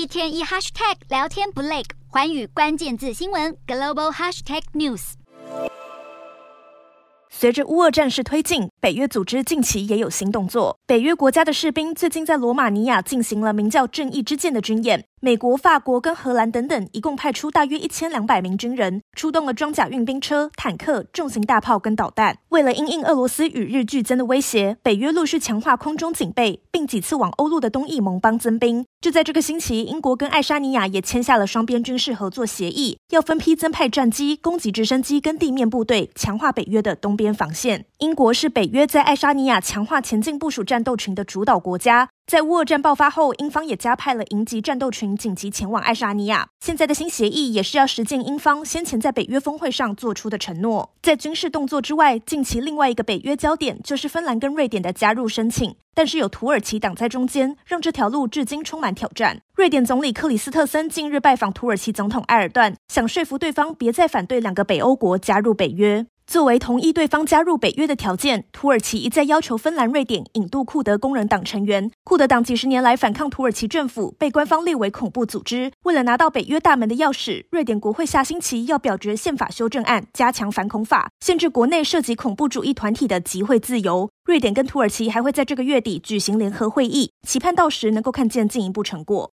一天一 hashtag 聊天不累，环宇关键字新闻 global hashtag news。随着乌俄战事推进，北约组织近期也有新动作。北约国家的士兵最近在罗马尼亚进行了名叫“正义之剑”的军演。美国、法国跟荷兰等等，一共派出大约一千两百名军人，出动了装甲运兵车、坦克、重型大炮跟导弹。为了因应俄罗斯与日俱增的威胁，北约陆续强化空中警备，并几次往欧陆的东翼盟邦增兵。就在这个星期，英国跟爱沙尼亚也签下了双边军事合作协议，要分批增派战机、攻击直升机跟地面部队，强化北约的东边防线。英国是北约在爱沙尼亚强化前进部署战斗群的主导国家。在乌俄战爆发后，英方也加派了营级战斗群紧急前往爱沙尼亚。现在的新协议也是要实践英方先前在北约峰会上做出的承诺。在军事动作之外，近期另外一个北约焦点就是芬兰跟瑞典的加入申请，但是有土耳其挡在中间，让这条路至今充满挑战。瑞典总理克里斯特森近日拜访土耳其总统埃尔段，想说服对方别再反对两个北欧国加入北约。作为同意对方加入北约的条件，土耳其一再要求芬兰、瑞典引渡库德工人党成员。库德党几十年来反抗土耳其政府，被官方列为恐怖组织。为了拿到北约大门的钥匙，瑞典国会下星期要表决宪法修正案，加强反恐法，限制国内涉及恐怖主义团体的集会自由。瑞典跟土耳其还会在这个月底举行联合会议，期盼到时能够看见进一步成果。